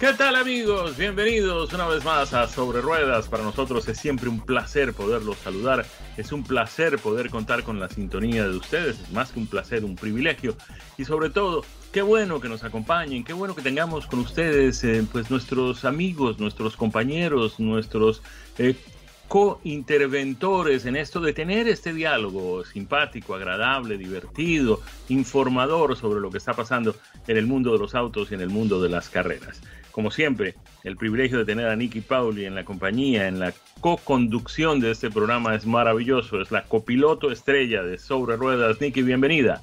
¿Qué tal amigos? Bienvenidos una vez más a Sobre Ruedas. Para nosotros es siempre un placer poderlos saludar. Es un placer poder contar con la sintonía de ustedes. Es más que un placer, un privilegio. Y sobre todo, qué bueno que nos acompañen, qué bueno que tengamos con ustedes eh, pues nuestros amigos, nuestros compañeros, nuestros eh, co-interventores en esto de tener este diálogo simpático, agradable, divertido, informador sobre lo que está pasando en el mundo de los autos y en el mundo de las carreras. Como siempre, el privilegio de tener a Nicky Pauli en la compañía, en la co-conducción de este programa es maravilloso. Es la copiloto estrella de Sobre Ruedas. Nicky, bienvenida.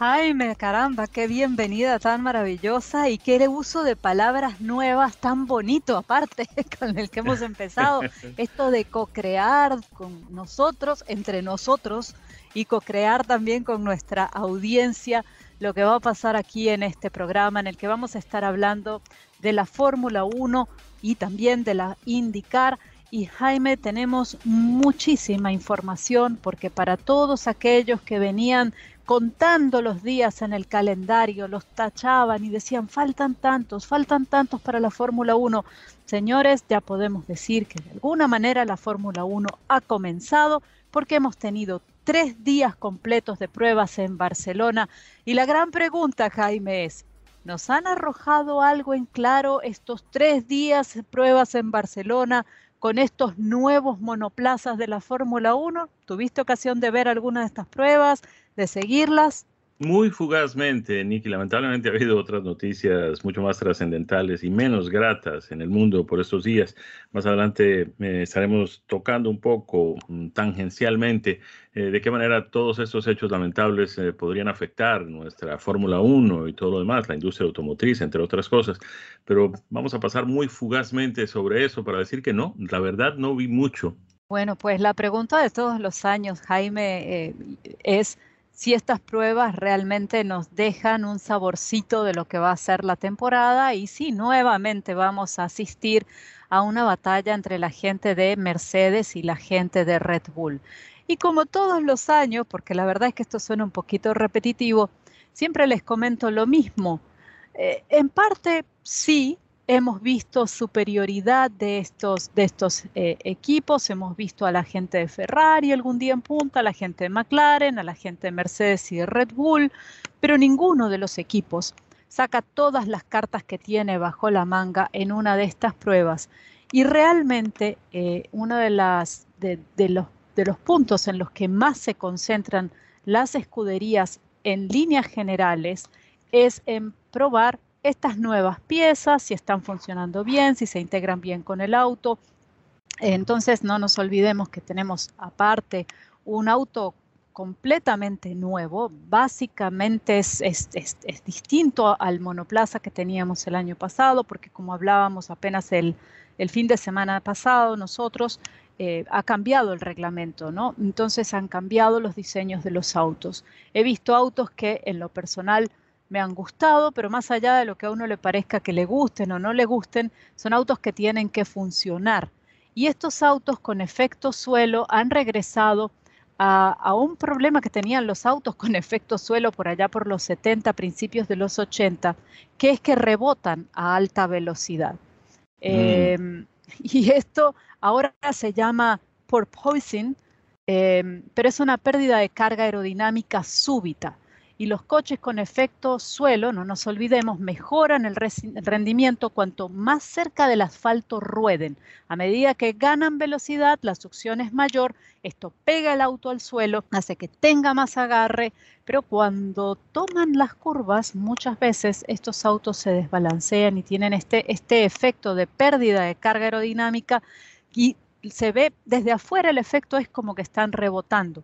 Jaime, caramba, qué bienvenida tan maravillosa y qué uso de palabras nuevas tan bonito aparte con el que hemos empezado. Esto de co-crear con nosotros, entre nosotros y co-crear también con nuestra audiencia lo que va a pasar aquí en este programa en el que vamos a estar hablando de la Fórmula 1 y también de la IndyCar. Y Jaime, tenemos muchísima información porque para todos aquellos que venían contando los días en el calendario, los tachaban y decían, faltan tantos, faltan tantos para la Fórmula 1. Señores, ya podemos decir que de alguna manera la Fórmula 1 ha comenzado porque hemos tenido tres días completos de pruebas en Barcelona. Y la gran pregunta, Jaime, es, ¿nos han arrojado algo en claro estos tres días de pruebas en Barcelona? con estos nuevos monoplazas de la Fórmula 1? ¿Tuviste ocasión de ver alguna de estas pruebas? de seguirlas? Muy fugazmente, Nicky. Lamentablemente ha habido otras noticias mucho más trascendentales y menos gratas en el mundo por estos días. Más adelante eh, estaremos tocando un poco mm, tangencialmente eh, de qué manera todos estos hechos lamentables eh, podrían afectar nuestra Fórmula 1 y todo lo demás, la industria automotriz, entre otras cosas. Pero vamos a pasar muy fugazmente sobre eso para decir que no, la verdad no vi mucho. Bueno, pues la pregunta de todos los años, Jaime, es si estas pruebas realmente nos dejan un saborcito de lo que va a ser la temporada y si nuevamente vamos a asistir a una batalla entre la gente de Mercedes y la gente de Red Bull. Y como todos los años, porque la verdad es que esto suena un poquito repetitivo, siempre les comento lo mismo. Eh, en parte sí, hemos visto superioridad de estos, de estos eh, equipos, hemos visto a la gente de Ferrari algún día en punta, a la gente de McLaren, a la gente de Mercedes y de Red Bull, pero ninguno de los equipos saca todas las cartas que tiene bajo la manga en una de estas pruebas. Y realmente eh, uno de, las, de, los, de los puntos en los que más se concentran las escuderías en líneas generales es en probar estas nuevas piezas, si están funcionando bien, si se integran bien con el auto. Entonces no nos olvidemos que tenemos aparte un auto completamente nuevo, básicamente es, distinto al monoplaza que teníamos el año pasado, porque como hablábamos apenas el, fin de semana pasado, nosotros eh, ha cambiado el reglamento, ¿no? Entonces han cambiado los diseños de los autos. He visto autos que en lo personal me han gustado, pero más allá de lo que a uno le parezca que le gusten o no le gusten, son autos que tienen que funcionar. Y estos autos con efecto suelo han regresado a, un problema que tenían los autos con efecto suelo por allá por los 70, principios de los 80, que es que rebotan a alta velocidad. Mm. Em, y esto ahora se llama porpoising, eh, pero es una pérdida de carga aerodinámica súbita. Y los coches con efecto suelo, no nos olvidemos, mejoran el rendimiento cuanto más cerca del asfalto rueden. A medida que ganan velocidad, la succión es mayor, esto pega el auto al suelo, hace que tenga más agarre, pero cuando toman las curvas, muchas veces estos autos se desbalancean y tienen este, este efecto de pérdida de carga aerodinámica y se ve desde afuera el efecto es como que están rebotando.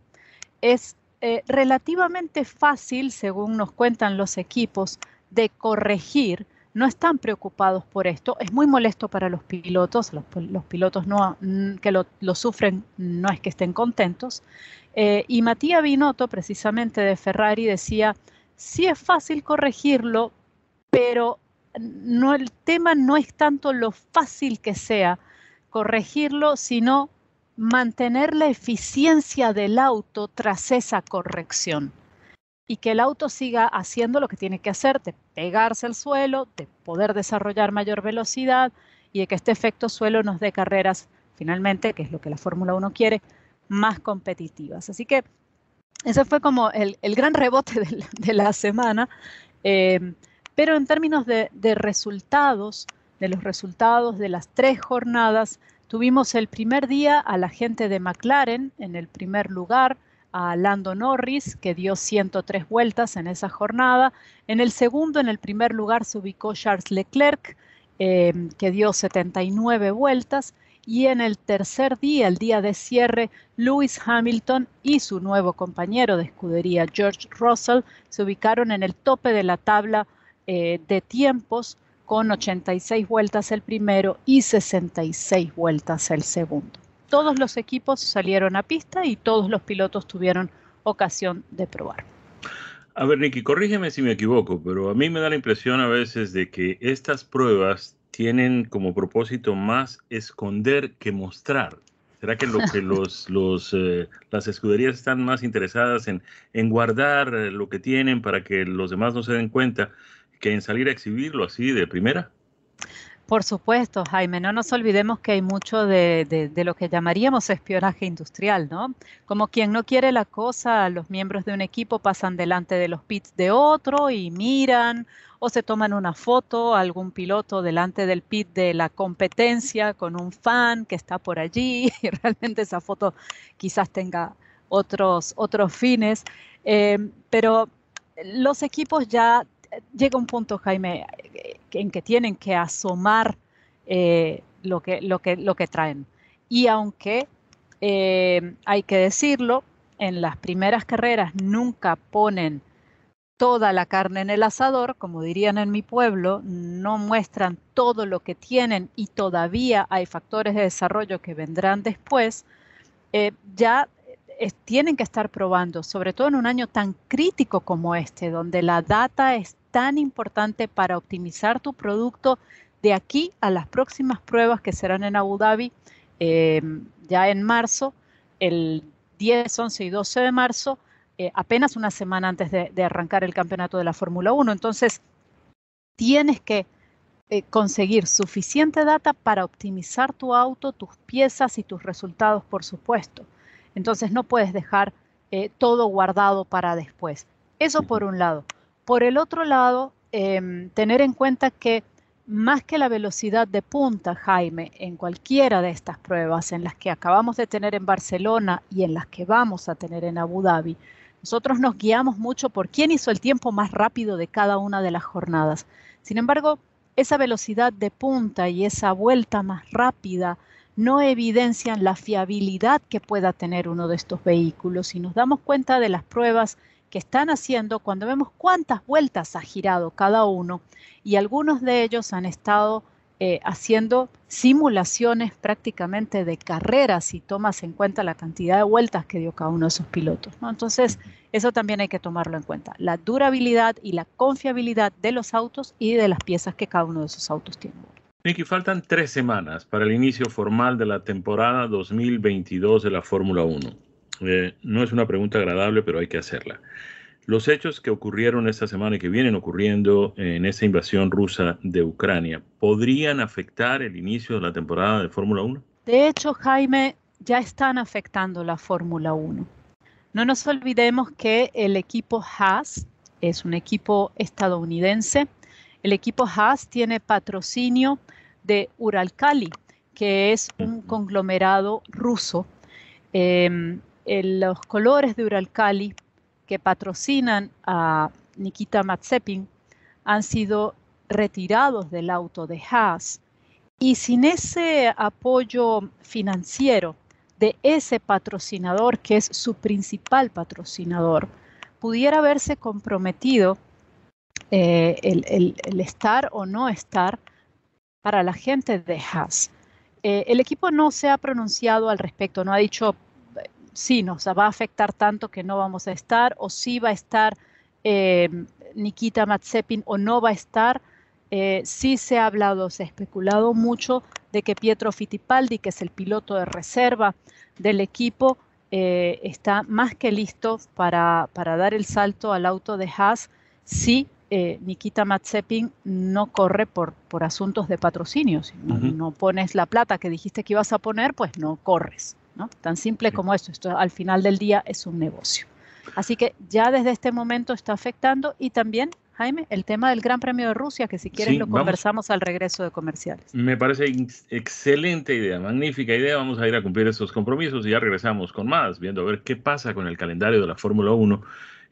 Es eh, relativamente fácil, según nos cuentan los equipos, de corregir. No están preocupados por esto. Es muy molesto para los pilotos. Los, pilotos no, que lo, sufren no es que estén contentos. Eh, y Matías Binotto, precisamente de Ferrari, decía, sí es fácil corregirlo, pero no, el tema no es tanto lo fácil que sea corregirlo, sino mantener la eficiencia del auto tras esa corrección y que el auto siga haciendo lo que tiene que hacer, de pegarse al suelo, de poder desarrollar mayor velocidad y de que este efecto suelo nos dé carreras, finalmente, que es lo que la Fórmula 1 quiere, más competitivas. Así que ese fue como el, gran rebote de la, semana. Eh, pero en términos de resultados, de los resultados de las tres jornadas, Tuvimos el primer día a la gente de McLaren en el primer lugar, a Lando Norris, que dio 103 vueltas en esa jornada. En el segundo, en el primer lugar, se ubicó Charles Leclerc, em, que dio 79 vueltas. Y en el tercer día, el día de cierre, Lewis Hamilton y su nuevo compañero de escudería, George Russell, se ubicaron en el tope de la tabla eh, de tiempos con 86 vueltas el primero y 66 vueltas el segundo. Todos los equipos salieron a pista y todos los pilotos tuvieron ocasión de probar. A ver, Nicky, corrígeme si me equivoco, pero a mí me da la impresión a veces de que estas pruebas tienen como propósito más esconder que mostrar. ¿Será que lo que los, los eh, las escuderías están más interesadas en, en guardar lo que tienen para que los demás no se den cuenta que en salir a exhibirlo así de primera? Por supuesto, Jaime, no nos olvidemos que hay mucho de, lo que llamaríamos espionaje industrial, ¿no? Como quien no quiere la cosa, los miembros de un equipo pasan delante de los pits de otro y miran o se toman una foto, algún piloto delante del pit de la competencia con un fan que está por allí y realmente esa foto quizás tenga otros, otros fines, eh, pero los equipos ya llega un punto, Jaime, en que tienen que asomar eh, lo, que, lo, que, lo que traen. Y aunque eh, hay que decirlo, en las primeras carreras nunca ponen toda la carne en el asador, como dirían en mi pueblo, no muestran todo lo que tienen y todavía hay factores de desarrollo que vendrán después, eh, ya tienen que estar probando, sobre todo en un año tan crítico como este, donde la data es tan importante para optimizar tu producto de aquí a las próximas pruebas que serán en Abu Dhabi eh, ya en marzo, el 10, 11 y 12 de marzo, eh, apenas una semana antes de, arrancar el campeonato de la Fórmula 1. Entonces, tienes que eh, conseguir suficiente data para optimizar tu auto, tus piezas y tus resultados, por supuesto. Entonces no puedes dejar eh, todo guardado para después. Eso por un lado. Por el otro lado, em, tener en cuenta que más que la velocidad de punta, Jaime, en cualquiera de estas pruebas, en las que acabamos de tener en Barcelona y en las que vamos a tener en Abu Dhabi, nosotros nos guiamos mucho por quién hizo el tiempo más rápido de cada una de las jornadas. Sin embargo, esa velocidad de punta y esa vuelta más rápida no evidencian la fiabilidad que pueda tener uno de estos vehículos y nos damos cuenta de las pruebas que están haciendo cuando vemos cuántas vueltas ha girado cada uno y algunos de ellos han estado eh, haciendo simulaciones prácticamente de carreras si tomas en cuenta la cantidad de vueltas que dio cada uno de esos pilotos. Entonces, eso también hay que tomarlo en cuenta, la durabilidad y la confiabilidad de los autos y de las piezas que cada uno de esos autos tiene. Nicky, faltan tres semanas para el inicio formal de la temporada 2022 de la Fórmula 1. Eh, no es una pregunta agradable, pero hay que hacerla. Los hechos que ocurrieron esta semana y que vienen ocurriendo en esta invasión rusa de Ucrania, ¿podrían afectar el inicio de la temporada de Fórmula 1? De hecho, Jaime, ya están afectando la Fórmula 1. No nos olvidemos que el equipo Haas es un equipo estadounidense. El equipo Haas tiene patrocinio de Uralkali, que es un conglomerado ruso. Em, los colores de Uralkali que patrocinan a Nikita Matsepin han sido retirados del auto de Haas y sin ese apoyo financiero de ese patrocinador, que es su principal patrocinador, pudiera haberse comprometido eh, el, estar o no estar para la gente de Haas. Eh, el equipo no se ha pronunciado al respecto, no ha dicho sí, nos va a afectar tanto que no vamos a estar, o sí va a estar eh, Nikita Matsepin o no va a estar. sí se ha hablado, se ha especulado mucho de que Pietro Fittipaldi, que es el piloto de reserva del equipo, eh, está más que listo para, dar el salto al auto de Haas si eh, Nikita Matsepin no corre por, por asuntos de patrocinio. Si no, pones la plata que dijiste que ibas a poner, pues no corres. ¿No? Tan simple como esto. Esto al final del día es un negocio. Así que ya desde este momento está afectando y también Jaime, el tema del Gran Premio de Rusia, que si quieren lo conversamos al regreso de comerciales. Me parece excelente idea, magnífica idea. Vamos a ir a cumplir esos compromisos y ya regresamos con más, viendo a ver qué pasa con el calendario de la Fórmula 1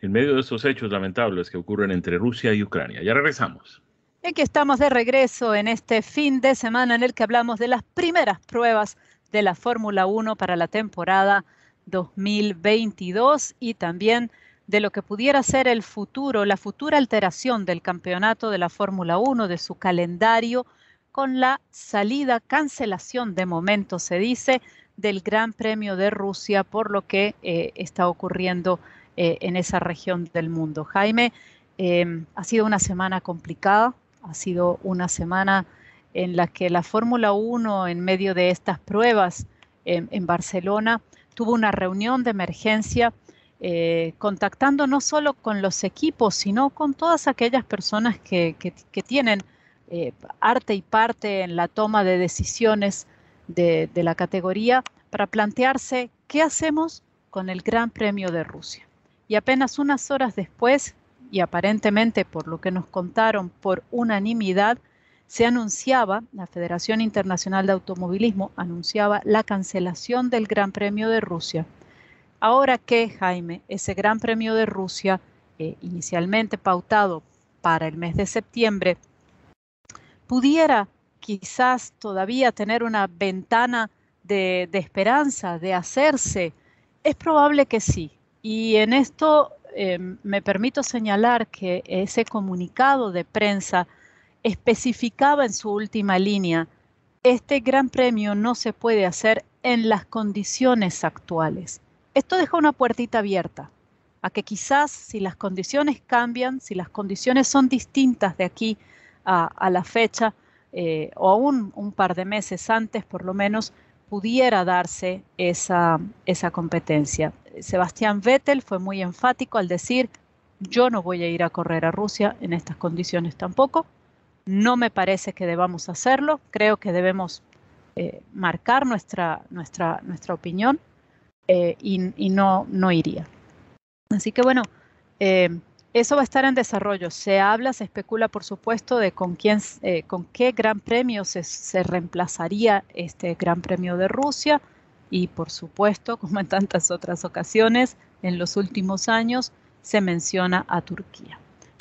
en medio de estos hechos lamentables que ocurren entre Rusia y Ucrania. Ya regresamos. Y aquí estamos de regreso en este fin de semana en el que hablamos de las primeras pruebas de la Fórmula 1 para la temporada 2022 y también de lo que pudiera ser el futuro, la futura alteración del campeonato de la Fórmula 1, de su calendario, con la salida, cancelación de momento, se dice, del Gran Premio de Rusia por lo que eh, está ocurriendo eh, en esa región del mundo. Jaime, em, ha sido una semana complicada, ha sido una semana en la que la Fórmula 1, en medio de estas pruebas en Barcelona, tuvo una reunión de emergencia eh, contactando no solo con los equipos, sino con todas aquellas personas que, tienen eh, arte y parte en la toma de decisiones de, la categoría para plantearse qué hacemos con el Gran Premio de Rusia. Y apenas unas horas después, y aparentemente por lo que nos contaron por unanimidad, se anunciaba, la Federación Internacional de Automovilismo anunciaba la cancelación del Gran Premio de Rusia Ahora que, Jaime, ese Gran Premio de Rusia, eh, inicialmente pautado para el mes de septiembre, pudiera quizás todavía tener una ventana de, esperanza, de hacerse, es probable que sí. Y en esto eh, me permito señalar que ese comunicado de prensa especificaba en su última línea, este gran premio no se puede hacer en las condiciones actuales. Esto deja una puertita abierta a que quizás si las condiciones cambian, si las condiciones son distintas de aquí a, la fecha, eh, o aún un par de meses antes por lo menos, pudiera darse esa, esa competencia. Sebastián Vettel fue muy enfático al decir, yo no voy a ir a correr a Rusia en estas condiciones tampoco, no me parece que debamos hacerlo, creo que debemos eh, marcar nuestra, nuestra, nuestra opinión eh, y, no, no iría. Así que bueno, eh, eso va a estar en desarrollo. Se habla, se especula, por supuesto, de con quién, con qué gran premio se, se, reemplazaría este Gran Premio de Rusia. Y por supuesto, como en tantas otras ocasiones, en los últimos años se menciona a Turquía.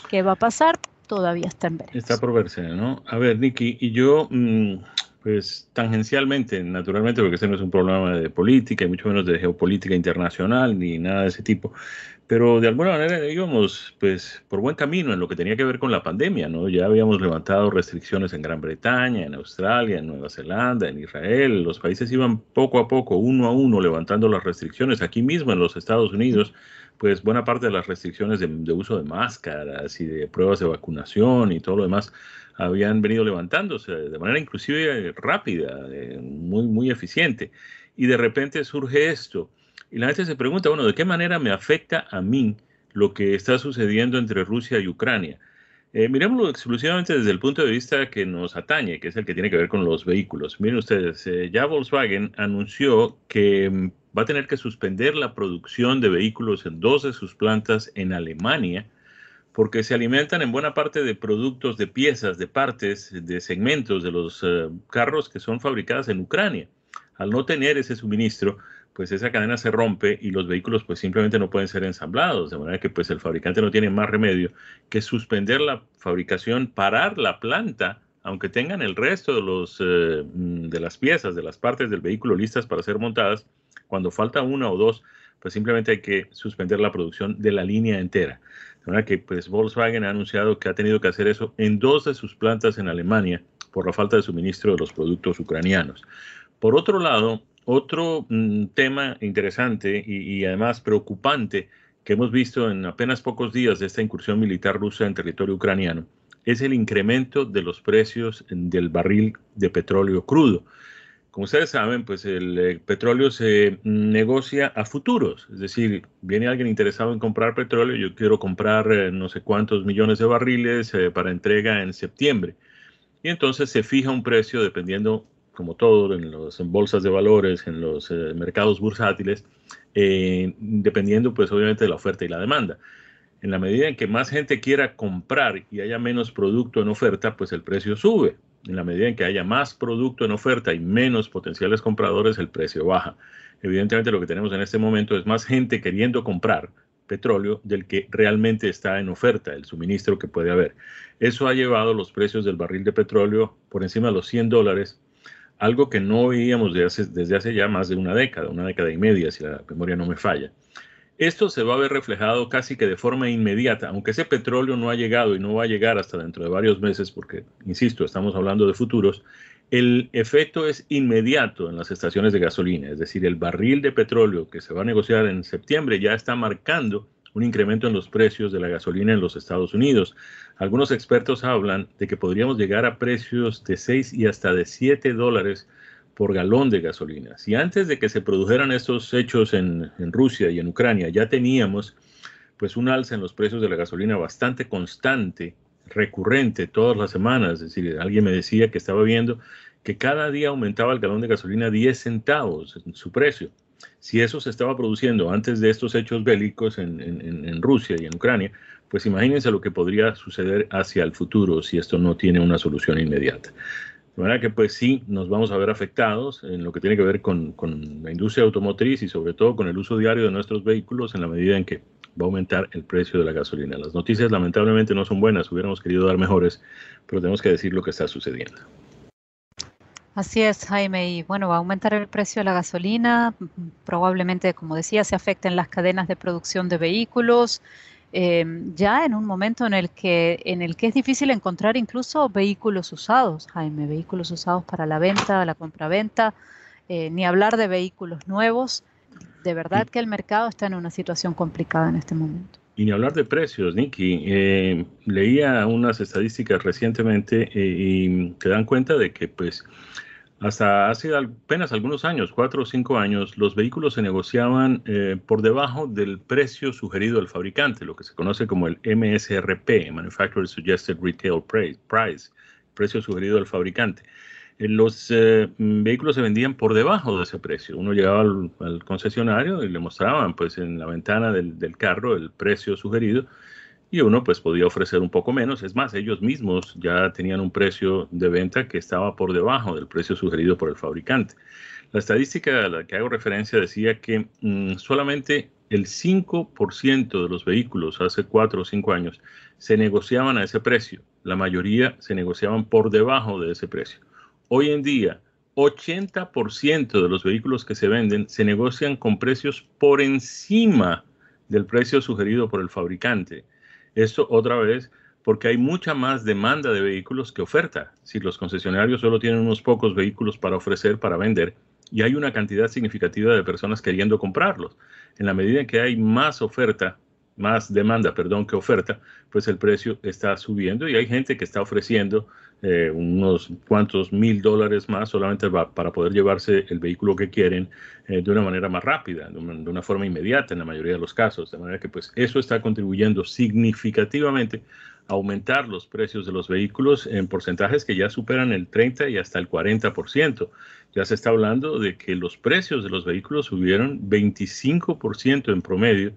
¿Qué va a pasar? Todavía está en veremos. Está por verse, ¿no? A ver, Nicky, y yo mm, pues tangencialmente, naturalmente, porque ese no es un problema de política y mucho menos de geopolítica internacional ni nada de ese tipo, pero de alguna manera íbamos pues por buen camino en lo que tenía que ver con la pandemia, ¿no? Ya habíamos levantado restricciones en Gran Bretaña, en Australia, en Nueva Zelanda, en Israel, los países iban poco a poco, uno a uno, levantando las restricciones. Aquí mismo en los Estados Unidos, pues buena parte de las restricciones de, uso de máscaras y de pruebas de vacunación y todo lo demás habían venido levantándose de manera inclusive rápida, eh, muy, muy eficiente. Y de repente surge esto. Y la gente se pregunta, bueno, ¿de qué manera me afecta a mí lo que está sucediendo entre Rusia y Ucrania? Eh, miremoslo exclusivamente desde el punto de vista que nos atañe, que es el que tiene que ver con los vehículos. Miren ustedes, eh, ya Volkswagen anunció que mm, va a tener que suspender la producción de vehículos en dos de sus plantas en Alemania porque se alimentan en buena parte de productos, de piezas, de partes, de segmentos de los eh, carros que son fabricados en Ucrania. Al no tener ese suministro, pues esa cadena se rompe y los vehículos pues simplemente no pueden ser ensamblados, de manera que pues el fabricante no tiene más remedio que suspender la fabricación, parar la planta, aunque tengan el resto de, los, eh, de las piezas, de las partes del vehículo listas para ser montadas, cuando falta una o dos, pues simplemente hay que suspender la producción de la línea entera. De manera que pues Volkswagen ha anunciado que ha tenido que hacer eso en dos de sus plantas en Alemania por la falta de suministro de los productos ucranianos. Por otro lado, otro mm, tema interesante y, además preocupante que hemos visto en apenas pocos días de esta incursión militar rusa en territorio ucraniano es el incremento de los precios del barril de petróleo crudo. Como ustedes saben, pues el eh, petróleo se negocia a futuros, es decir, viene alguien interesado en comprar petróleo, yo quiero comprar eh, no sé cuántos millones de barriles eh, para entrega en septiembre. Y entonces se fija un precio dependiendo como todo en las bolsas de valores, en los eh, mercados bursátiles, eh, dependiendo pues obviamente de la oferta y la demanda. En la medida en que más gente quiera comprar y haya menos producto en oferta, pues el precio sube. En la medida en que haya más producto en oferta y menos potenciales compradores, el precio baja. Evidentemente lo que tenemos en este momento es más gente queriendo comprar petróleo del que realmente está en oferta, el suministro que puede haber. Eso ha llevado los precios del barril de petróleo por encima de los 100 dólares algo que no veíamos desde hace, ya más de una década, una década y media, si la memoria no me falla. Esto se va a ver reflejado casi que de forma inmediata, aunque ese petróleo no ha llegado y no va a llegar hasta dentro de varios meses, porque, insisto, estamos hablando de futuros, el efecto es inmediato en las estaciones de gasolina, es decir, el barril de petróleo que se va a negociar en septiembre ya está marcando un incremento en los precios de la gasolina en los Estados Unidos. Algunos expertos hablan de que podríamos llegar a precios de 6 y hasta de 7 dólares por galón de gasolina. Si antes de que se produjeran estos hechos en, Rusia y en Ucrania ya teníamos pues un alza en los precios de la gasolina bastante constante, recurrente todas las semanas, es decir, alguien me decía que estaba viendo que cada día aumentaba el galón de gasolina 10 centavos en su precio. Si eso se estaba produciendo antes de estos hechos bélicos en, Rusia y en Ucrania, pues imagínense lo que podría suceder hacia el futuro si esto no tiene una solución inmediata. De manera que pues sí, nos vamos a ver afectados en lo que tiene que ver con, con, la industria automotriz y sobre todo con el uso diario de nuestros vehículos en la medida en que va a aumentar el precio de la gasolina. Las noticias lamentablemente no son buenas, hubiéramos querido dar mejores, pero tenemos que decir lo que está sucediendo. Así es, Jaime. Y bueno, va a aumentar el precio de la gasolina. Probablemente, como decía, se afecten las cadenas de producción de vehículos. Em, ya en un momento en el que en el que es difícil encontrar incluso vehículos usados, Jaime, vehículos usados para la venta, la compraventa, eh, ni hablar de vehículos nuevos. De verdad que el mercado está en una situación complicada en este momento. Y ni hablar de precios, Nicky. Eh, leía unas estadísticas recientemente eh, y te dan cuenta de que, pues, hasta hace apenas algunos años, cuatro o cinco años, los vehículos se negociaban eh, por debajo del precio sugerido del fabricante, lo que se conoce como el MSRP, Manufacturer Suggested Retail Price, precio sugerido del fabricante. Eh, los eh, vehículos se vendían por debajo de ese precio. Uno llegaba al, concesionario y le mostraban pues en la ventana del, del carro el precio sugerido y uno pues podía ofrecer un poco menos. Es más, ellos mismos ya tenían un precio de venta que estaba por debajo del precio sugerido por el fabricante. La estadística a la que hago referencia decía que mm, solamente el 5% de los vehículos hace 4 o 5 años se negociaban a ese precio. La mayoría se negociaban por debajo de ese precio. Hoy en día, 80% de los vehículos que se venden se negocian con precios por encima del precio sugerido por el fabricante. Esto otra vez porque hay mucha más demanda de vehículos que oferta. Si los concesionarios solo tienen unos pocos vehículos para ofrecer, para vender, y hay una cantidad significativa de personas queriendo comprarlos. En la medida en que hay más oferta, más demanda, perdón, que oferta, pues el precio está subiendo y hay gente que está ofreciendo eh, unos cuantos mil dólares más solamente para poder llevarse el vehículo que quieren eh, de una manera más rápida, de una, forma inmediata en la mayoría de los casos. De manera que pues eso está contribuyendo significativamente a aumentar los precios de los vehículos en porcentajes que ya superan el 30 y hasta el 40%. Ya se está hablando de que los precios de los vehículos subieron 25% en promedio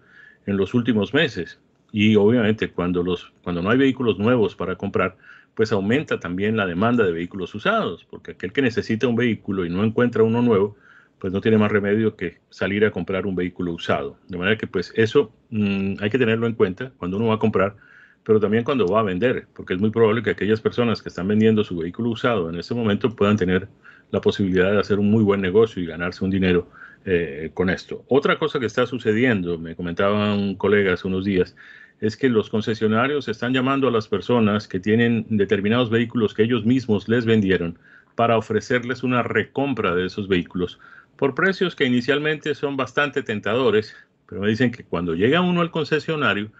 en los últimos meses. Y obviamente cuando, los, cuando no hay vehículos nuevos para comprar, pues aumenta también la demanda de vehículos usados, porque aquel que necesita un vehículo y no encuentra uno nuevo, pues no tiene más remedio que salir a comprar un vehículo usado. De manera que pues eso mm, hay que tenerlo en cuenta cuando uno va a comprar, pero también cuando va a vender, porque es muy probable que aquellas personas que están vendiendo su vehículo usado en ese momento puedan tener la posibilidad de hacer un muy buen negocio y ganarse un dinero eh, con esto. Otra cosa que está sucediendo, me comentaba un colega hace unos días, es que los concesionarios están llamando a las personas que tienen determinados vehículos que ellos mismos les vendieron para ofrecerles una recompra de esos vehículos por precios que inicialmente son bastante tentadores, pero me dicen que cuando llega uno al concesionario,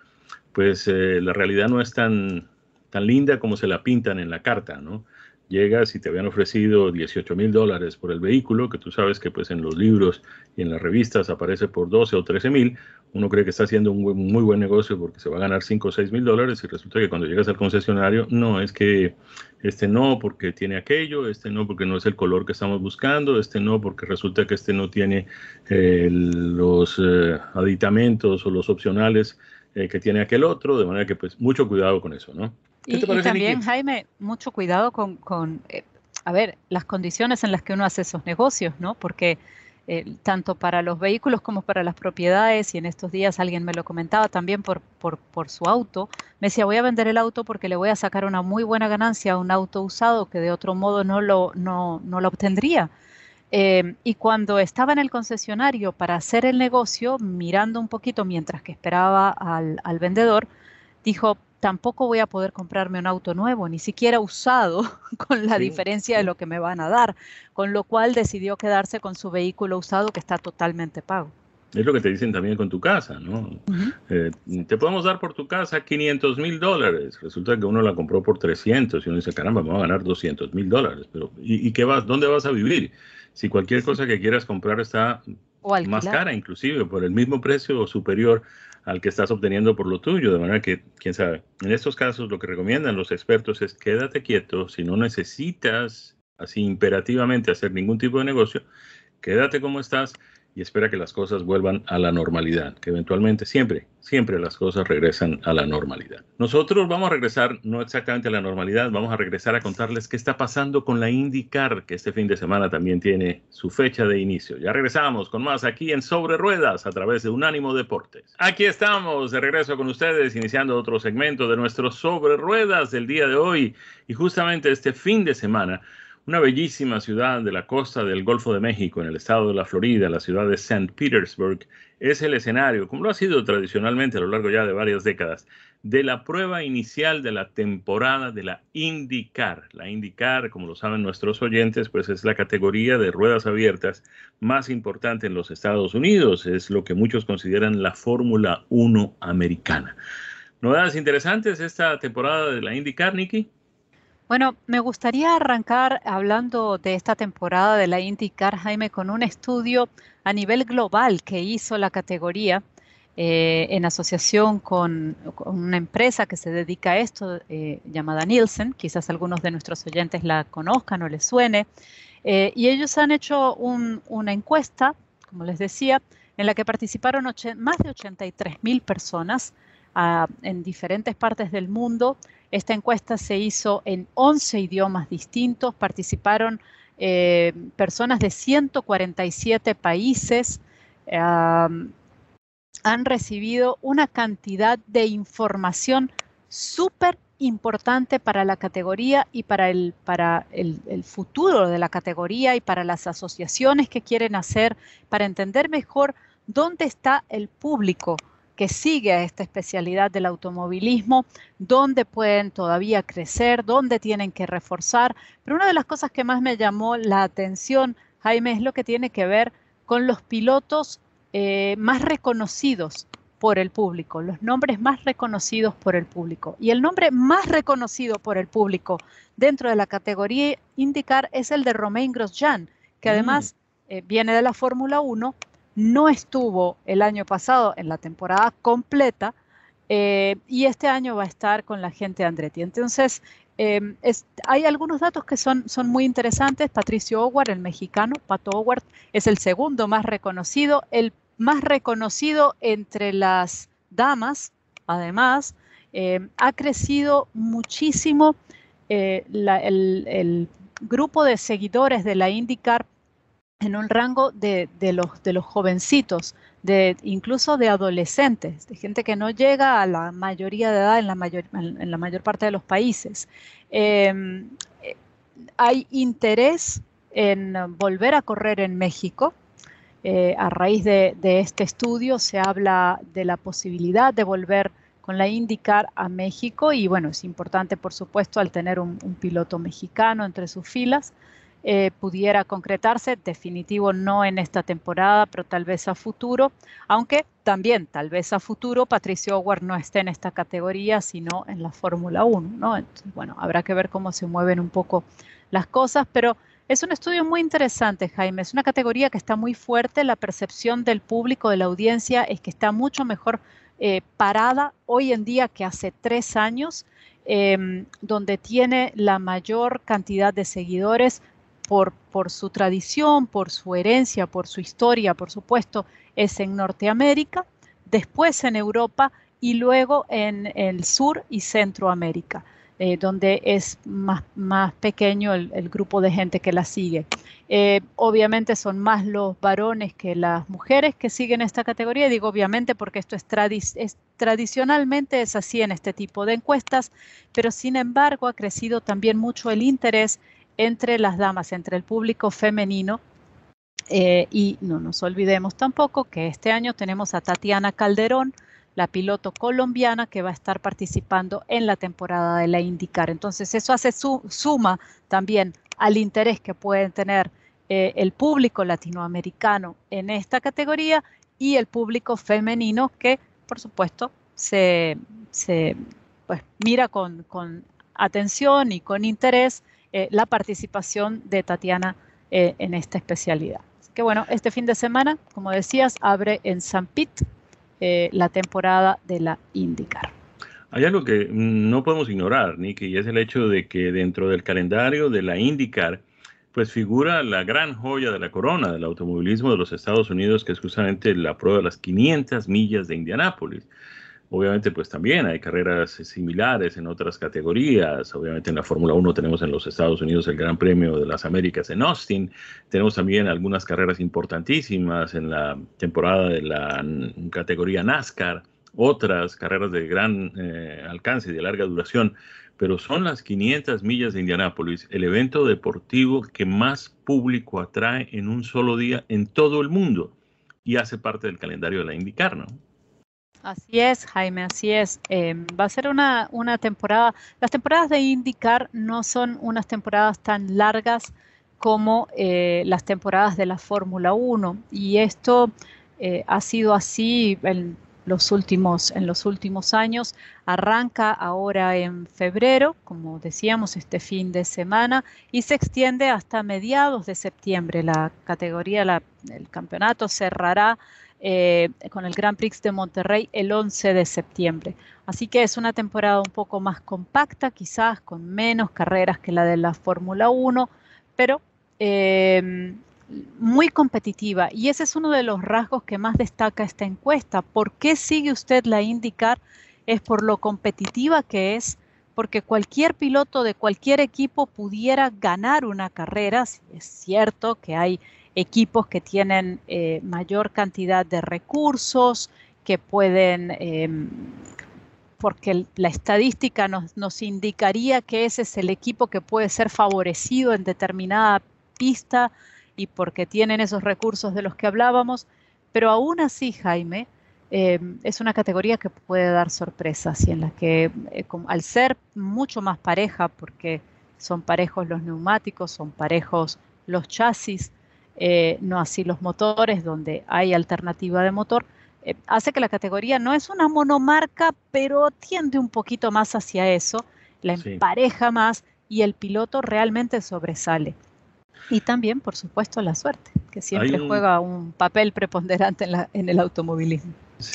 pues eh, la realidad no es tan, tan linda como se la pintan en la carta, ¿no? Llegas y te habían ofrecido 18 mil dólares por el vehículo, que tú sabes que pues en los libros y en las revistas aparece por 12 o 13 mil, uno cree que está haciendo un muy buen negocio porque se va a ganar 5 o 6 mil dólares y resulta que cuando llegas al concesionario, no, es que este no porque tiene aquello, este no porque no es el color que estamos buscando, este no porque resulta que este no tiene eh, los eh, aditamentos o los opcionales eh, que tiene aquel otro, de manera que pues mucho cuidado con eso, ¿no? Y, también, Jaime, mucho cuidado con, con eh, a ver, las condiciones en las que uno hace esos negocios, ¿no? Porque eh, tanto para los vehículos como para las propiedades, y en estos días alguien me lo comentaba también por, por, por, su auto, me decía, voy a vender el auto porque le voy a sacar una muy buena ganancia a un auto usado que de otro modo no lo, no, no lo obtendría. Eh, y cuando estaba en el concesionario para hacer el negocio, mirando un poquito mientras que esperaba al, al vendedor, dijo, tampoco voy a poder comprarme un auto nuevo, ni siquiera usado, con la diferencia de lo que me van a dar, con lo cual decidió quedarse con su vehículo usado que está totalmente pago. Es lo que te dicen también con tu casa, ¿no? Eh, te podemos dar por tu casa 500 mil dólares. Resulta que uno la compró por 300 y uno dice, caramba, me va a ganar 200 mil dólares. Pero, ¿y, qué vas? ¿Dónde vas a vivir? Si cualquier cosa que quieras comprar está más cara, inclusive por el mismo precio o superior al que estás obteniendo por lo tuyo, de manera que, quién sabe, en estos casos lo que recomiendan los expertos es quédate quieto, si no necesitas así imperativamente hacer ningún tipo de negocio, quédate como estás y espera que las cosas vuelvan a la normalidad, que eventualmente siempre, siempre las cosas regresan a la normalidad. Nosotros vamos a regresar no exactamente a la normalidad, vamos a regresar a contarles qué está pasando con la IndyCar, que este fin de semana también tiene su fecha de inicio. Ya regresamos con más aquí en Sobre Ruedas a través de Unánimo Deportes. Aquí estamos de regreso con ustedes, iniciando otro segmento de nuestro Sobre Ruedas del día de hoy y justamente este fin de semana una bellísima ciudad de la costa del Golfo de México, en el estado de la Florida, la ciudad de St. Petersburg, es el escenario, como lo ha sido tradicionalmente a lo largo ya de varias décadas, de la prueba inicial de la temporada de la IndyCar. La IndyCar, como lo saben nuestros oyentes, pues es la categoría de ruedas abiertas más importante en los Estados Unidos. Es lo que muchos consideran la Fórmula 1 americana. ¿Novedades interesantes esta temporada de la IndyCar, Nicky? Bueno, me gustaría arrancar hablando de esta temporada de la IndyCar, Jaime, con un estudio a nivel global que hizo la categoría eh, en asociación con, una empresa que se dedica a esto eh, llamada Nielsen. Quizás algunos de nuestros oyentes la conozcan o les suene. Eh, y ellos han hecho una encuesta, como les decía, en la que participaron más de 83 mil personas ah, en diferentes partes del mundo esta encuesta se hizo en 11 idiomas distintos, participaron eh, personas de 147 países, han recibido una cantidad de información súper importante para la categoría y para, el, para el, futuro de la categoría y para las asociaciones que quieren hacer, para entender mejor dónde está el público que sigue a esta especialidad del automovilismo, dónde pueden todavía crecer, dónde tienen que reforzar. Pero una de las cosas que más me llamó la atención, Jaime, es lo que tiene que ver con los pilotos eh, más reconocidos por el público, los nombres más reconocidos por el público. Y el nombre más reconocido por el público dentro de la categoría IndyCar es el de Romain Grosjean, que además mm. eh, viene de la Fórmula 1 no estuvo el año pasado en la temporada completa eh, y este año va a estar con la gente Andretti. Entonces, em, hay algunos datos que son, son muy interesantes. Patricio Howard, el mexicano, Pato Howard, es el segundo más reconocido, el más reconocido entre las damas además, eh, ha crecido muchísimo eh, el, grupo de seguidores de la IndyCar en un rango de, los, de los jovencitos, de, incluso de adolescentes, de gente que no llega a la mayoría de edad en la mayor, en la mayor parte de los países. Em, hay interés en volver a correr en México. Eh, a raíz de, este estudio se habla de la posibilidad de volver con la IndyCar a México y bueno, es importante por supuesto al tener un, piloto mexicano entre sus filas, eh, pudiera concretarse, definitivo no en esta temporada, pero tal vez a futuro, aunque también tal vez a futuro Patricio Howard no esté en esta categoría, sino en la Fórmula 1, ¿no? Entonces, bueno, habrá que ver cómo se mueven un poco las cosas, pero es un estudio muy interesante, Jaime. Es una categoría que está muy fuerte. La percepción del público, de la audiencia, es que está mucho mejor eh, parada hoy en día que hace tres años, em, donde tiene la mayor cantidad de seguidores por, su tradición, por su herencia, por su historia, por supuesto, es en Norteamérica, después en Europa y luego en el sur y Centroamérica. Eh, donde es más, pequeño el, grupo de gente que la sigue. Eh, obviamente son más los varones que las mujeres que siguen esta categoría. Digo obviamente porque esto es, es, tradicionalmente es así en este tipo de encuestas, pero sin embargo ha crecido también mucho el interés entre las damas, entre el público femenino. Eh, y no nos olvidemos tampoco que este año tenemos a Tatiana Calderón, la piloto colombiana que va a estar participando en la temporada de la IndyCar. Entonces eso hace su, suma también al interés que pueden tener eh, el público latinoamericano en esta categoría y el público femenino que, por supuesto, se, pues, mira con, atención y con interés eh, la participación de Tatiana eh, en esta especialidad. Que bueno, este fin de semana, como decías, abre en San Pete eh, la temporada de la IndyCar. Hay algo que no podemos ignorar, Nicky, y es el hecho de que dentro del calendario de la IndyCar, pues figura la gran joya de la corona del automovilismo de los Estados Unidos, que es justamente la prueba de las 500 millas de Indianápolis. Obviamente, pues también hay carreras similares en otras categorías. Obviamente en la Fórmula 1 tenemos en los Estados Unidos el Gran Premio de las Américas en Austin. Tenemos también algunas carreras importantísimas en la temporada de la categoría NASCAR, otras carreras de gran eh, alcance y de larga duración. Pero son las 500 millas de Indianápolis el evento deportivo que más público atrae en un solo día en todo el mundo y hace parte del calendario de la IndyCar, ¿no? Así es, Jaime, así es. Em, va a ser una, temporada, las temporadas de IndyCar no son unas temporadas tan largas como eh, las temporadas de la Fórmula 1 y esto eh, ha sido así en los, últimos, en los últimos años. Arranca ahora en febrero, como decíamos, este fin de semana y se extiende hasta mediados de septiembre. La categoría, la, el campeonato cerrará eh, con el Grand Prix de Monterrey el 11 de septiembre. Así que es una temporada un poco más compacta, quizás con menos carreras que la de la Fórmula 1, pero em, muy competitiva. Y ese es uno de los rasgos que más destaca esta encuesta. ¿Por qué sigue usted la IndyCar? Es por lo competitiva que es, porque cualquier piloto de cualquier equipo pudiera ganar una carrera. Es cierto que hay equipos que tienen eh, mayor cantidad de recursos, que pueden, em, porque la estadística nos, nos, indicaría que ese es el equipo que puede ser favorecido en determinada pista y porque tienen esos recursos de los que hablábamos, pero aún así, Jaime, em, es una categoría que puede dar sorpresas y en la que eh, al ser mucho más pareja, porque son parejos los neumáticos, son parejos los chasis, eh, no así los motores, donde hay alternativa de motor, eh, hace que la categoría no es una monomarca, pero tiende un poquito más hacia eso, la empareja más y el piloto realmente sobresale. Y también, por supuesto, la suerte, que siempre juega un papel preponderante en, en el automovilismo.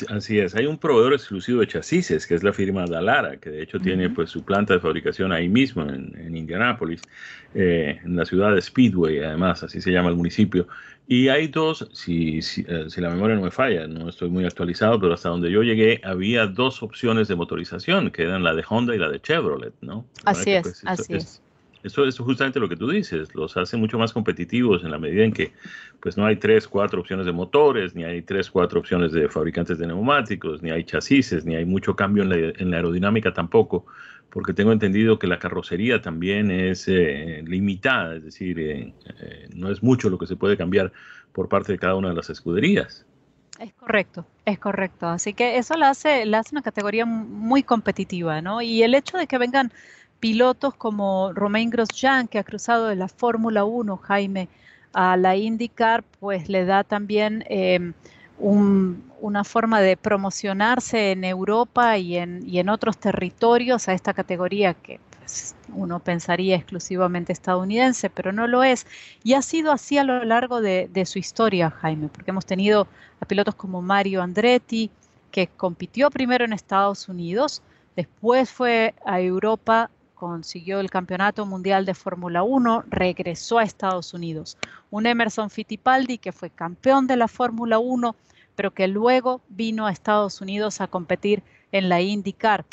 Así es, hay un proveedor exclusivo de chasis, que es la firma Dalara, que de hecho tiene pues su planta de fabricación ahí mismo en, en Indianápolis, eh, en la ciudad de Speedway, además, así se llama el municipio. Y hay dos, si, si, eh, si, la memoria no me falla, no estoy muy actualizado, pero hasta donde yo llegué había dos opciones de motorización, que eran la de Honda y la de Chevrolet, ¿no? Así es, pues, así es. Eso es justamente lo que tú dices, los hace mucho más competitivos en la medida en que pues no hay tres, cuatro opciones de motores, ni hay tres, cuatro opciones de fabricantes de neumáticos, ni hay chasis, ni hay mucho cambio en la, en la aerodinámica tampoco, porque tengo entendido que la carrocería también es eh, limitada, es decir, eh, eh, no es mucho lo que se puede cambiar por parte de cada una de las escuderías. Es correcto, es correcto. Así que eso la hace, la hace una categoría muy competitiva, ¿no? Y el hecho de que vengan pilotos como Romain Grosjean, que ha cruzado de la Fórmula 1, Jaime, a la IndyCar, pues le da también un, una forma de promocionarse en Europa y en, y en, otros territorios a esta categoría que pues, uno pensaría exclusivamente estadounidense, pero no lo es. Y ha sido así a lo largo de, de su historia, Jaime, porque hemos tenido a pilotos como Mario Andretti, que compitió primero en Estados Unidos, después fue a Europa consiguió el Campeonato Mundial de Fórmula 1, regresó a Estados Unidos. Un Emerson Fittipaldi que fue campeón de la Fórmula 1, pero que luego vino a Estados Unidos a competir en la IndyCar.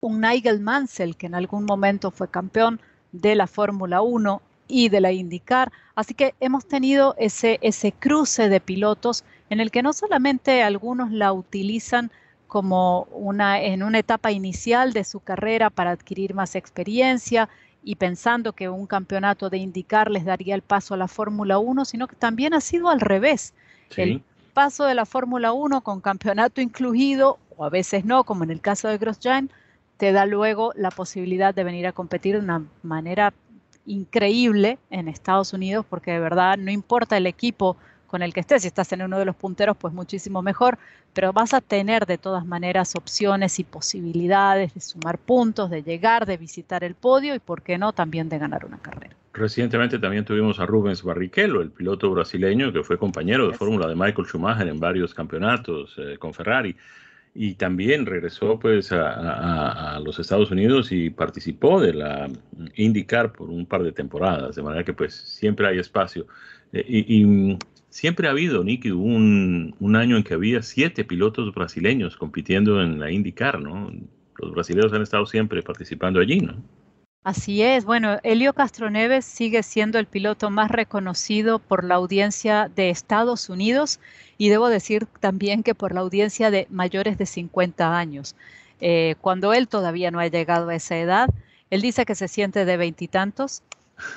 Un Nigel Mansell que en algún momento fue campeón de la Fórmula 1 y de la IndyCar. Así que hemos tenido ese, ese cruce de pilotos en el que no solamente algunos la utilizan como una, en una etapa inicial de su carrera para adquirir más experiencia y pensando que un campeonato de indicar les daría el paso a la Fórmula 1, sino que también ha sido al revés. Sí. El paso de la Fórmula 1 con campeonato incluido, o a veces no, como en el caso de Grosjean, te da luego la posibilidad de venir a competir de una manera increíble en Estados Unidos, porque de verdad no importa el equipo con el que estés. Si estás en uno de los punteros, pues muchísimo mejor, pero vas a tener de todas maneras opciones y posibilidades de sumar puntos, de llegar, de visitar el podio y, por qué no, también de ganar una carrera. Recientemente también tuvimos a Rubens Barrichello, el piloto brasileño que fue compañero de fórmula de Michael Schumacher en varios campeonatos eh, con Ferrari y también regresó pues a, a, a, los Estados Unidos y participó de la IndyCar por un par de temporadas, de manera que pues siempre hay espacio. Eh, y, y, siempre ha habido, Nicky, un, un, año en que había siete pilotos brasileños compitiendo en la IndyCar, ¿no? Los brasileños han estado siempre participando allí, ¿no? Así es. Bueno, Helio Castroneves sigue siendo el piloto más reconocido por la audiencia de Estados Unidos y debo decir también que por la audiencia de mayores de 50 años. Eh, cuando él todavía no ha llegado a esa edad, él dice que se siente de veintitantos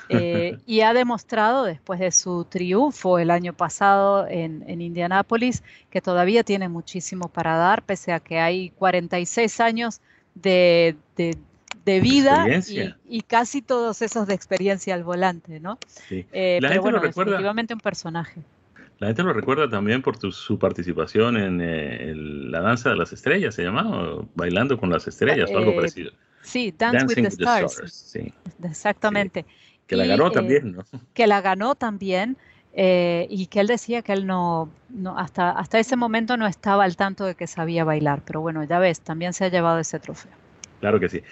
eh, y ha demostrado después de su triunfo el año pasado en, en Indianápolis que todavía tiene muchísimo para dar, pese a que hay 46 años de, de, de vida y, y, casi todos esos de experiencia al volante, ¿no? Sí. Eh, pero bueno, definitivamente un personaje. La gente lo recuerda también por tu, su participación en eh, el, la danza de las estrellas, se llamaba, bailando con las estrellas eh, o algo parecido. Sí, Dance Dancing with the with Stars. Sí. Exactamente. Sí. Que la ganó también, ¿no? Que la ganó también. Eh, y que él decía que él no, no, hasta, hasta ese momento no estaba al tanto de que sabía bailar, pero bueno, ya ves, también se ha llevado ese trofeo. Claro que sí.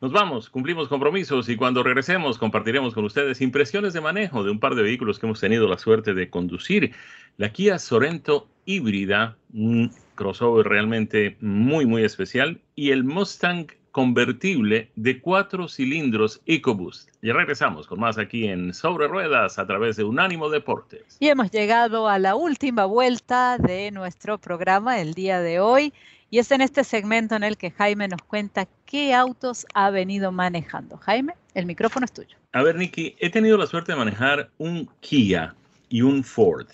Nos vamos, cumplimos compromisos y cuando regresemos compartiremos con ustedes impresiones de manejo de un par de vehículos que hemos tenido la suerte de conducir. La Kia Sorento híbrida, un crossover realmente muy, muy especial, y el Mustang convertible de cuatro cilindros EcoBoost. Y regresamos con más aquí en Sobre Ruedas a través de Unánimo Deportes. Y hemos llegado a la última vuelta de nuestro programa el día de hoy. Y es en este segmento en el que Jaime nos cuenta qué autos ha venido manejando. Jaime, el micrófono es tuyo. A ver, Nicky, he tenido la suerte de manejar un Kia y un Ford.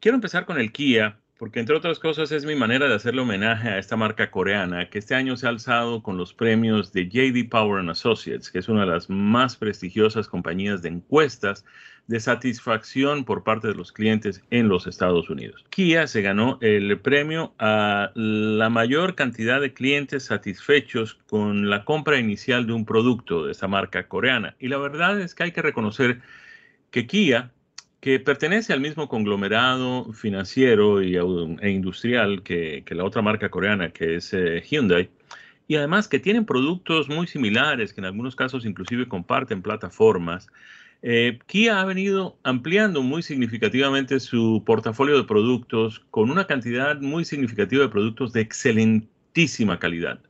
Quiero empezar con el Kia porque entre otras cosas es mi manera de hacerle homenaje a esta marca coreana que este año se ha alzado con los premios de JD Power Associates, que es una de las más prestigiosas compañías de encuestas de satisfacción por parte de los clientes en los Estados Unidos. Kia se ganó el premio a la mayor cantidad de clientes satisfechos con la compra inicial de un producto de esta marca coreana. Y la verdad es que hay que reconocer que Kia que pertenece al mismo conglomerado financiero y, e industrial que, la otra marca coreana, que es eh, Hyundai, y además que tienen productos muy similares, que en algunos casos inclusive comparten plataformas. Eh, Kia ha venido ampliando muy significativamente su portafolio de productos con una cantidad muy significativa de productos de excelentísima calidad.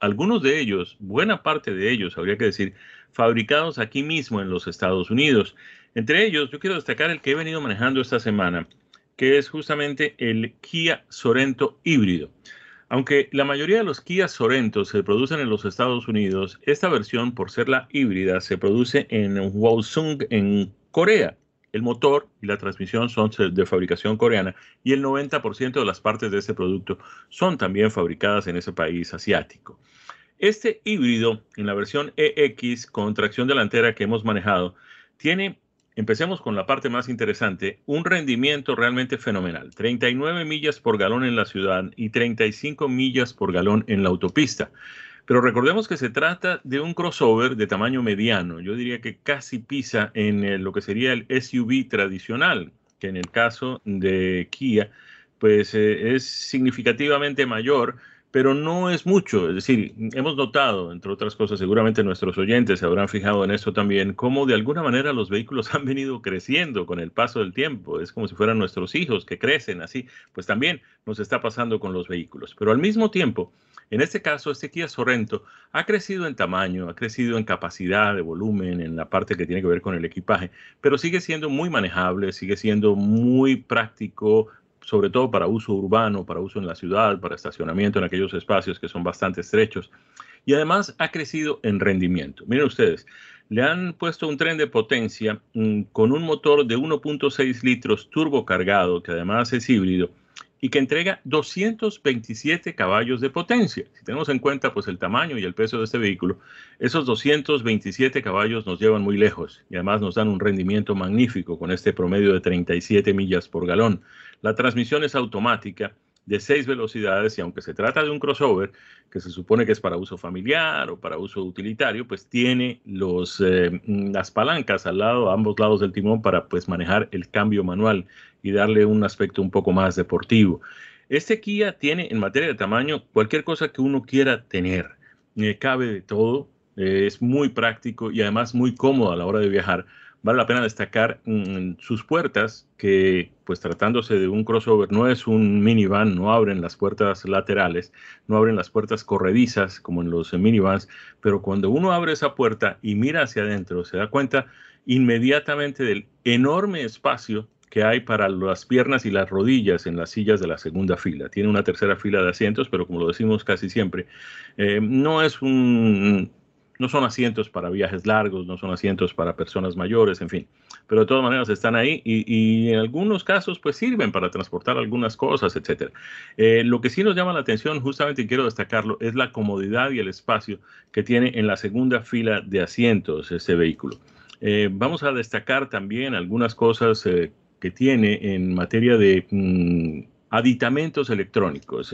Algunos de ellos, buena parte de ellos, habría que decir, fabricados aquí mismo en los Estados Unidos. Entre ellos, yo quiero destacar el que he venido manejando esta semana, que es justamente el Kia Sorento híbrido. Aunque la mayoría de los Kia Sorento se producen en los Estados Unidos, esta versión, por ser la híbrida, se produce en Hwasong, en Corea. El motor y la transmisión son de fabricación coreana y el 90% de las partes de este producto son también fabricadas en ese país asiático. Este híbrido, en la versión EX con tracción delantera que hemos manejado, tiene Empecemos con la parte más interesante, un rendimiento realmente fenomenal, 39 millas por galón en la ciudad y 35 millas por galón en la autopista. Pero recordemos que se trata de un crossover de tamaño mediano, yo diría que casi pisa en lo que sería el SUV tradicional, que en el caso de Kia, pues eh, es significativamente mayor pero no es mucho. Es decir, hemos notado, entre otras cosas, seguramente nuestros oyentes se habrán fijado en esto también, cómo de alguna manera los vehículos han venido creciendo con el paso del tiempo. Es como si fueran nuestros hijos que crecen así. Pues también nos está pasando con los vehículos. Pero al mismo tiempo, en este caso, este Kia Sorrento ha crecido en tamaño, ha crecido en capacidad de volumen, en la parte que tiene que ver con el equipaje, pero sigue siendo muy manejable, sigue siendo muy práctico, sobre todo para uso urbano, para uso en la ciudad, para estacionamiento en aquellos espacios que son bastante estrechos. Y además ha crecido en rendimiento. Miren ustedes, le han puesto un tren de potencia mm, con un motor de 1.6 litros turbo cargado, que además es híbrido, y que entrega 227 caballos de potencia. Si tenemos en cuenta pues el tamaño y el peso de este vehículo, esos 227 caballos nos llevan muy lejos y además nos dan un rendimiento magnífico con este promedio de 37 millas por galón. La transmisión es automática de seis velocidades y aunque se trata de un crossover que se supone que es para uso familiar o para uso utilitario, pues tiene los, eh, las palancas al lado, a ambos lados del timón para pues manejar el cambio manual y darle un aspecto un poco más deportivo. Este Kia tiene en materia de tamaño cualquier cosa que uno quiera tener. Eh, cabe de todo, eh, es muy práctico y además muy cómodo a la hora de viajar vale la pena destacar mm, sus puertas, que pues tratándose de un crossover no es un minivan, no abren las puertas laterales, no abren las puertas corredizas como en los minivans, pero cuando uno abre esa puerta y mira hacia adentro, se da cuenta inmediatamente del enorme espacio que hay para las piernas y las rodillas en las sillas de la segunda fila. Tiene una tercera fila de asientos, pero como lo decimos casi siempre, eh, no es un no son asientos para viajes largos, no son asientos para personas mayores, en fin. Pero de todas maneras están ahí y, en algunos casos pues sirven para transportar algunas cosas, etc. Eh, lo que sí nos llama la atención, justamente y quiero destacarlo, es la comodidad y el espacio que tiene en la segunda fila de asientos este vehículo. Eh, vamos a destacar también algunas cosas eh, que tiene en materia de mm, aditamentos electrónicos.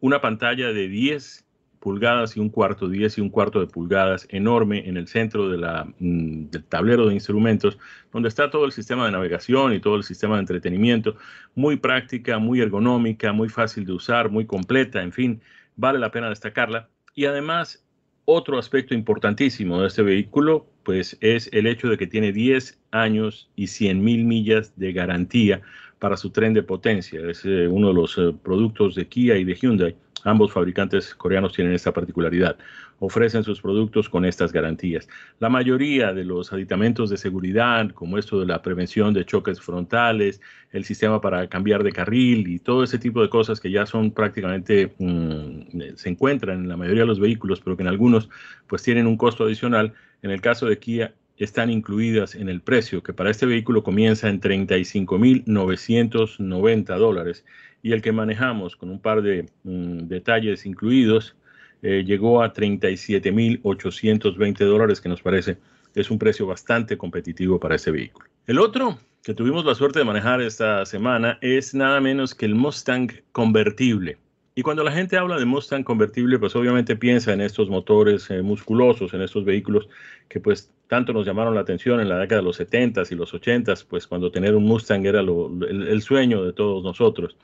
una pantalla de 10 pulgadas y un cuarto, 10 y un cuarto de pulgadas, enorme en el centro de la, mm, del tablero de instrumentos, donde está todo el sistema de navegación y todo el sistema de entretenimiento, muy práctica, muy ergonómica, muy fácil de usar, muy completa, en fin, vale la pena destacarla. Y además, otro aspecto importantísimo de este vehículo, pues es el hecho de que tiene 10 años y 100 mil millas de garantía para su tren de potencia. Es eh, uno de los eh, productos de Kia y de Hyundai Ambos fabricantes coreanos tienen esta particularidad. Ofrecen sus productos con estas garantías. La mayoría de los aditamentos de seguridad, como esto de la prevención de choques frontales, el sistema para cambiar de carril y todo ese tipo de cosas que ya son prácticamente, mm, se encuentran en la mayoría de los vehículos, pero que en algunos pues tienen un costo adicional. En el caso de Kia, están incluidas en el precio, que para este vehículo comienza en 35.990 dólares y el que manejamos con un par de mm, detalles incluidos eh, llegó a 37.820 dólares, que nos parece es un precio bastante competitivo para ese vehículo. El otro que tuvimos la suerte de manejar esta semana es nada menos que el Mustang convertible. Y cuando la gente habla de Mustang convertible, pues obviamente piensa en estos motores eh, musculosos, en estos vehículos que pues tanto nos llamaron la atención en la década de los 70s y los 80s, pues cuando tener un Mustang era el, sueño de todos nosotros.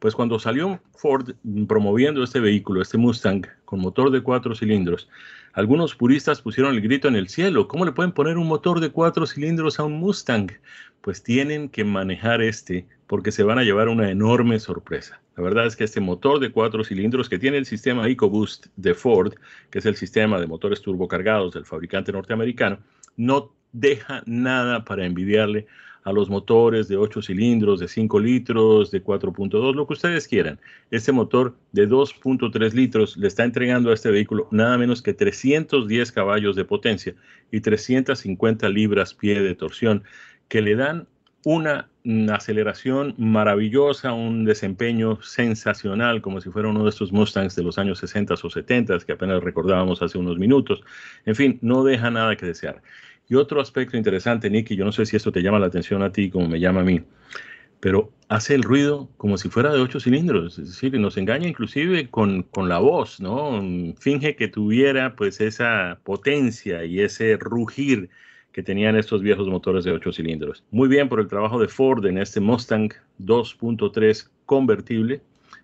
Pues cuando salió Ford promoviendo este vehículo, este Mustang con motor de cuatro cilindros, algunos puristas pusieron el grito en el cielo. ¿Cómo le pueden poner un motor de cuatro cilindros a un Mustang? Pues tienen que manejar este porque se van a llevar una enorme sorpresa. La verdad es que este motor de cuatro cilindros que tiene el sistema EcoBoost de Ford, que es el sistema de motores turbocargados del fabricante norteamericano, no deja nada para envidiarle a los motores de 8 cilindros, de 5 litros, de 4.2, lo que ustedes quieran. Este motor de 2.3 litros le está entregando a este vehículo nada menos que 310 caballos de potencia y 350 libras pie de torsión que le dan una, aceleración maravillosa, un desempeño sensacional, como si fuera uno de estos Mustangs de los años 60 o 70 que apenas recordábamos hace unos minutos. En fin, no deja nada que desear. Y otro aspecto interesante, Nicky, yo no sé si esto te llama la atención a ti como me llama a mí, pero hace el ruido como si fuera de ocho cilindros, es decir, nos engaña inclusive con, con la voz, ¿no? Finge que tuviera pues esa potencia y ese rugir que tenían estos viejos motores de 8 cilindros. Muy bien por el trabajo de Ford en este Mustang 2.3 convertible.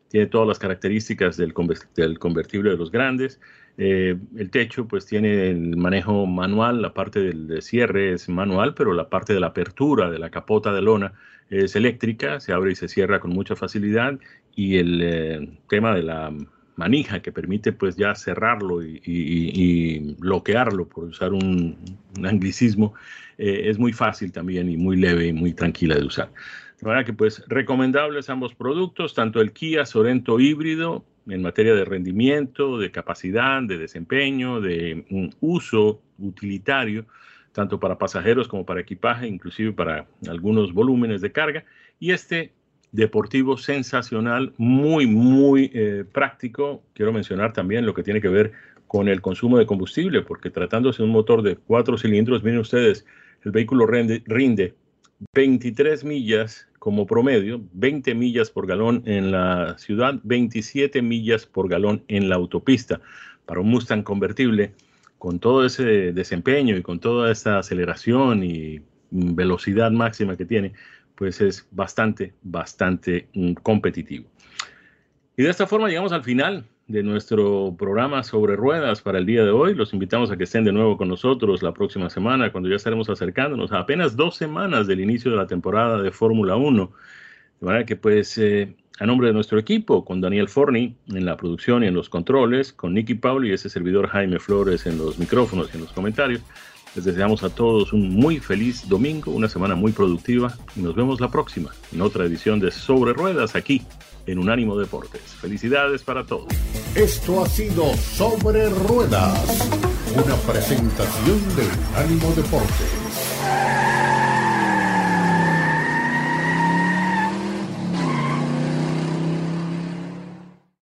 Tiene todas las características del, convertible de los grandes. Eh, el techo pues tiene el manejo manual, la parte del cierre es manual, pero la parte de la apertura de la capota de lona es eléctrica, se abre y se cierra con mucha facilidad y el eh, tema de la manija que permite pues ya cerrarlo y, bloquearlo, por usar un, anglicismo, eh, es muy fácil también y muy leve y muy tranquila de usar. De manera que pues recomendables ambos productos, tanto el Kia Sorento híbrido en materia de rendimiento, de capacidad, de desempeño, de un uso utilitario, tanto para pasajeros como para equipaje, inclusive para algunos volúmenes de carga, y este deportivo sensacional, muy, muy eh, práctico. Quiero mencionar también lo que tiene que ver con el consumo de combustible, porque tratándose de un motor de cuatro cilindros, miren ustedes, el vehículo rinde, rinde 23 millas como promedio, 20 millas por galón en la ciudad, 27 millas por galón en la autopista. Para un Mustang convertible, con todo ese desempeño y con toda esa aceleración y velocidad máxima que tiene, pues es bastante, bastante mm, competitivo. Y de esta forma llegamos al final de nuestro programa sobre ruedas para el día de hoy. Los invitamos a que estén de nuevo con nosotros la próxima semana, cuando ya estaremos acercándonos a apenas dos semanas del inicio de la temporada de Fórmula 1. De manera que, pues, eh, a nombre de nuestro equipo, con Daniel Forni en la producción y en los controles, con Nicky Pauli y ese servidor Jaime Flores en los micrófonos y en los comentarios, les deseamos a todos un muy feliz domingo, una semana muy productiva y nos vemos la próxima en otra edición de Sobre Ruedas aquí en Unánimo Deportes. Felicidades para todos. Esto ha sido Sobre Ruedas, una presentación de Unánimo Deportes.